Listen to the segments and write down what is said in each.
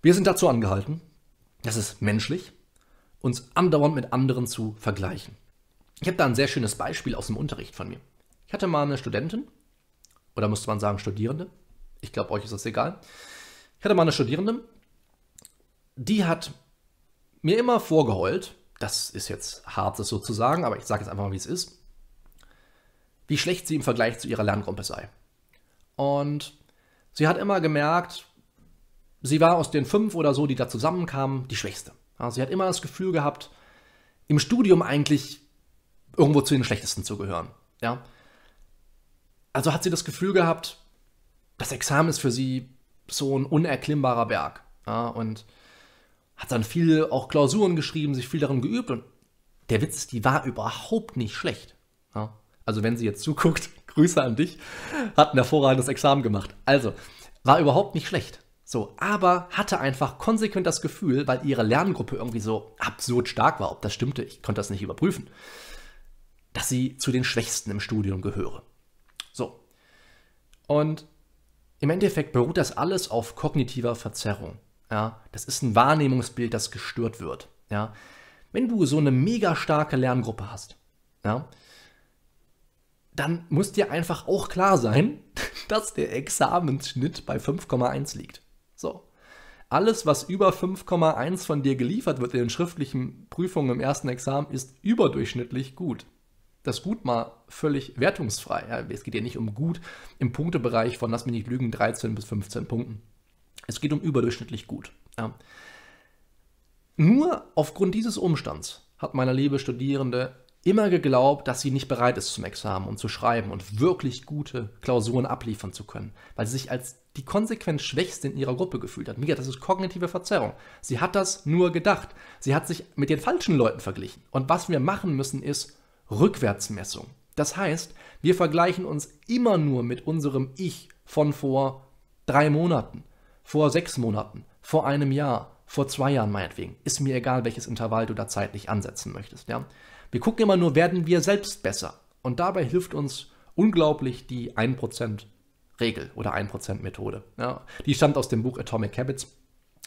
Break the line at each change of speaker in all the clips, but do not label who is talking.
Wir sind dazu angehalten, das ist menschlich, uns andauernd mit anderen zu vergleichen. Ich habe da ein sehr schönes Beispiel aus dem Unterricht von mir. Ich hatte mal eine Studentin, oder müsste man sagen Studierende, ich glaube, euch ist das egal. Ich hatte mal eine Studierende, die hat mir immer vorgeheult, das ist jetzt hart, das so zu sagen, aber ich sage jetzt einfach mal, wie es ist, wie schlecht sie im Vergleich zu ihrer Lerngruppe sei. Und sie hat immer gemerkt, sie war aus den fünf oder so, die da zusammenkamen, die schwächste. Sie hat immer das Gefühl gehabt, im Studium eigentlich irgendwo zu den schlechtesten zu gehören. Ja? Also hat sie das Gefühl gehabt, das Examen ist für sie so ein unerklimmbarer Berg. Ja? Und hat dann viel auch Klausuren geschrieben, sich viel darin geübt und der Witz die war überhaupt nicht schlecht. Ja? Also wenn sie jetzt zuguckt, Grüße an dich, hat ein hervorragendes Examen gemacht. Also, war überhaupt nicht schlecht. So, aber hatte einfach konsequent das Gefühl, weil ihre Lerngruppe irgendwie so absurd stark war, ob das stimmte, ich konnte das nicht überprüfen, dass sie zu den Schwächsten im Studium gehöre. So. Und im Endeffekt beruht das alles auf kognitiver Verzerrung. Ja, das ist ein Wahrnehmungsbild, das gestört wird. Ja, wenn du so eine mega starke Lerngruppe hast, ja, dann muss dir einfach auch klar sein, dass der Examensschnitt bei 5,1 liegt. So. Alles, was über 5,1 von dir geliefert wird in den schriftlichen Prüfungen im ersten Examen, ist überdurchschnittlich gut. Das Gut mal völlig wertungsfrei. Es geht ja nicht um Gut im Punktebereich von, lass mich nicht lügen, 13 bis 15 Punkten. Es geht um überdurchschnittlich gut. Ja. Nur aufgrund dieses Umstands hat meine liebe Studierende immer geglaubt, dass sie nicht bereit ist zum Examen und zu schreiben und wirklich gute Klausuren abliefern zu können, weil sie sich als die konsequent Schwächste in ihrer Gruppe gefühlt hat. Mega, das ist kognitive Verzerrung. Sie hat das nur gedacht. Sie hat sich mit den falschen Leuten verglichen. Und was wir machen müssen, ist Rückwärtsmessung. Das heißt, wir vergleichen uns immer nur mit unserem Ich von vor drei Monaten, vor sechs Monaten, vor einem Jahr, vor zwei Jahren meinetwegen. Ist mir egal, welches Intervall du da zeitlich ansetzen möchtest. Ja? Wir gucken immer nur, werden wir selbst besser. Und dabei hilft uns unglaublich die 1% Regel oder 1% Methode. Ja? Die stammt aus dem Buch Atomic Habits.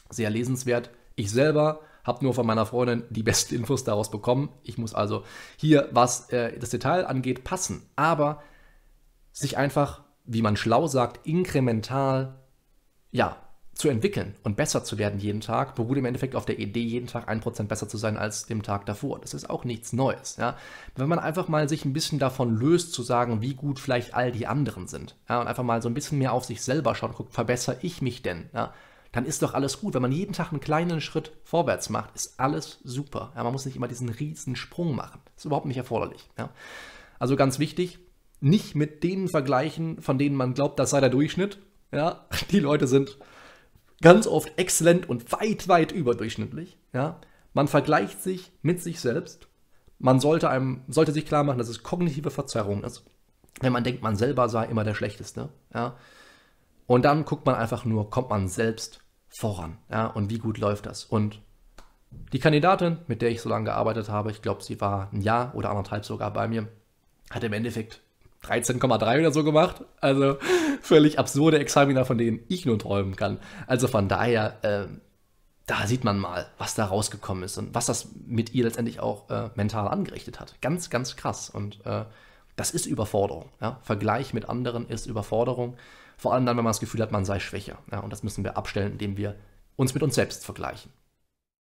Sehr lesenswert. Ich selber habe nur von meiner Freundin die besten Infos daraus bekommen. Ich muss also hier, was äh, das Detail angeht, passen. Aber sich einfach, wie man schlau sagt, inkremental, ja, zu entwickeln und besser zu werden jeden Tag, beruht im Endeffekt auf der Idee, jeden Tag ein Prozent besser zu sein als dem Tag davor. Das ist auch nichts Neues. Ja? Wenn man einfach mal sich ein bisschen davon löst, zu sagen, wie gut vielleicht all die anderen sind, ja? und einfach mal so ein bisschen mehr auf sich selber schaut guckt, verbessere ich mich denn? Ja? Dann ist doch alles gut. Wenn man jeden Tag einen kleinen Schritt vorwärts macht, ist alles super. Man muss nicht immer diesen riesen Sprung machen. Das ist überhaupt nicht erforderlich. Also ganz wichtig, nicht mit denen vergleichen, von denen man glaubt, das sei der Durchschnitt. Ja, die Leute sind ganz oft exzellent und weit, weit überdurchschnittlich. Ja? Man vergleicht sich mit sich selbst. Man sollte, einem, sollte sich klar machen, dass es kognitive Verzerrung ist, wenn man denkt, man selber sei immer der Schlechteste. Ja? Und dann guckt man einfach nur, kommt man selbst voran. Ja? Und wie gut läuft das? Und die Kandidatin, mit der ich so lange gearbeitet habe, ich glaube, sie war ein Jahr oder anderthalb sogar bei mir, hat im Endeffekt 13,3 oder so gemacht. Also völlig absurde Examiner, von denen ich nur träumen kann. Also von daher, äh, da sieht man mal, was da rausgekommen ist und was das mit ihr letztendlich auch äh, mental angerichtet hat. Ganz, ganz krass. Und äh, das ist Überforderung. Ja? Vergleich mit anderen ist Überforderung. Vor allem dann, wenn man das Gefühl hat, man sei schwächer. Ja? Und das müssen wir abstellen, indem wir uns mit uns selbst vergleichen.